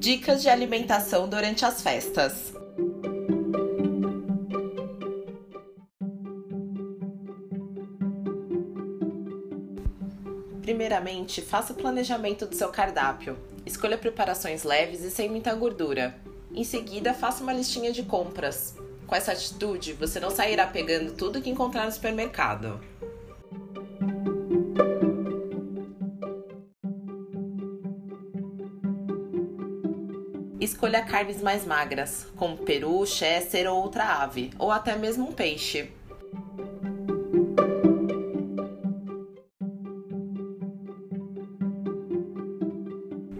Dicas de alimentação durante as festas. Primeiramente, faça o planejamento do seu cardápio. Escolha preparações leves e sem muita gordura. Em seguida, faça uma listinha de compras. Com essa atitude, você não sairá pegando tudo que encontrar no supermercado. Escolha carnes mais magras, como peru, chester ou outra ave, ou até mesmo um peixe.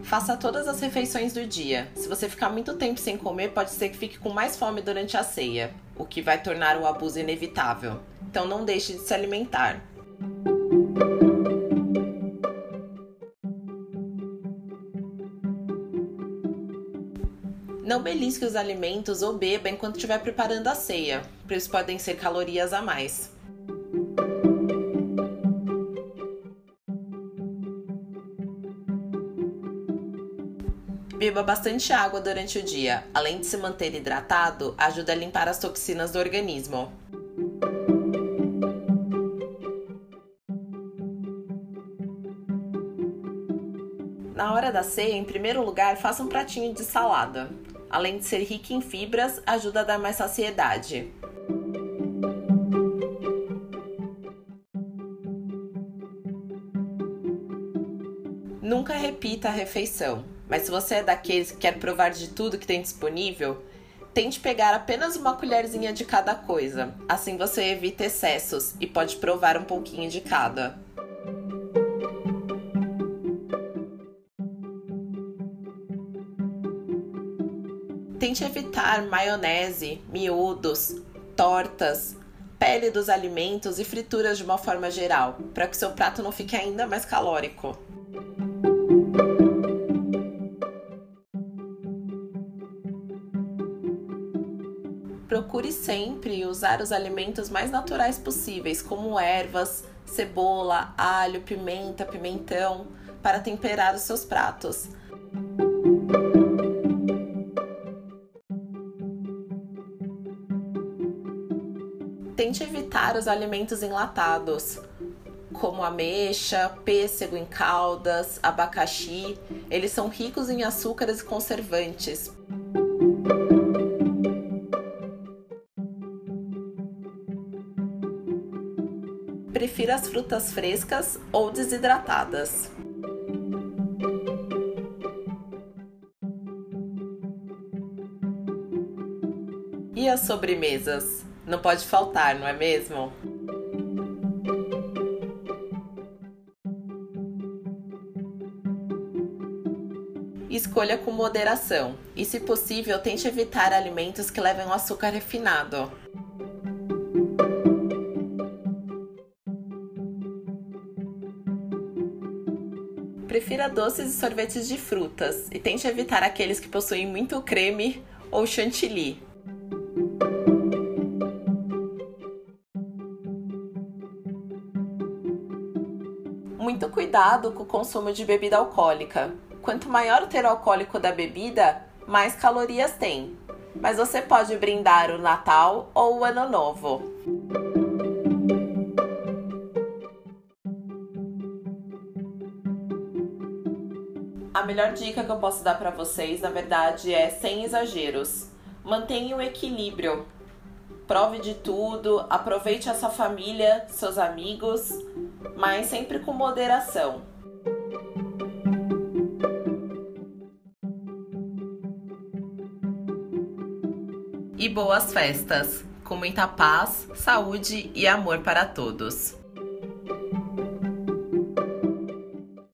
Faça todas as refeições do dia. Se você ficar muito tempo sem comer, pode ser que fique com mais fome durante a ceia, o que vai tornar o abuso inevitável. Então não deixe de se alimentar. Não belisque os alimentos ou beba enquanto estiver preparando a ceia, pois podem ser calorias a mais. Beba bastante água durante o dia. Além de se manter hidratado, ajuda a limpar as toxinas do organismo. Na hora da ceia, em primeiro lugar, faça um pratinho de salada. Além de ser rica em fibras, ajuda a dar mais saciedade. Nunca repita a refeição. Mas se você é daqueles que quer provar de tudo que tem disponível, tente pegar apenas uma colherzinha de cada coisa. Assim você evita excessos e pode provar um pouquinho de cada. Tente evitar maionese, miúdos, tortas, pele dos alimentos e frituras de uma forma geral, para que seu prato não fique ainda mais calórico. procure sempre usar os alimentos mais naturais possíveis, como ervas, cebola, alho, pimenta, pimentão, para temperar os seus pratos. Evitar os alimentos enlatados, como ameixa, pêssego em caldas, abacaxi. Eles são ricos em açúcares e conservantes. Prefira as frutas frescas ou desidratadas. E as sobremesas? Não pode faltar, não é mesmo? Escolha com moderação e, se possível, tente evitar alimentos que levem açúcar refinado. Prefira doces e sorvetes de frutas e tente evitar aqueles que possuem muito creme ou chantilly. Muito cuidado com o consumo de bebida alcoólica. Quanto maior o teor alcoólico da bebida, mais calorias tem. Mas você pode brindar o Natal ou o Ano Novo. A melhor dica que eu posso dar para vocês, na verdade, é sem exageros. Mantenha o equilíbrio. Prove de tudo, aproveite a sua família, seus amigos, mas sempre com moderação. E boas festas, com muita paz, saúde e amor para todos.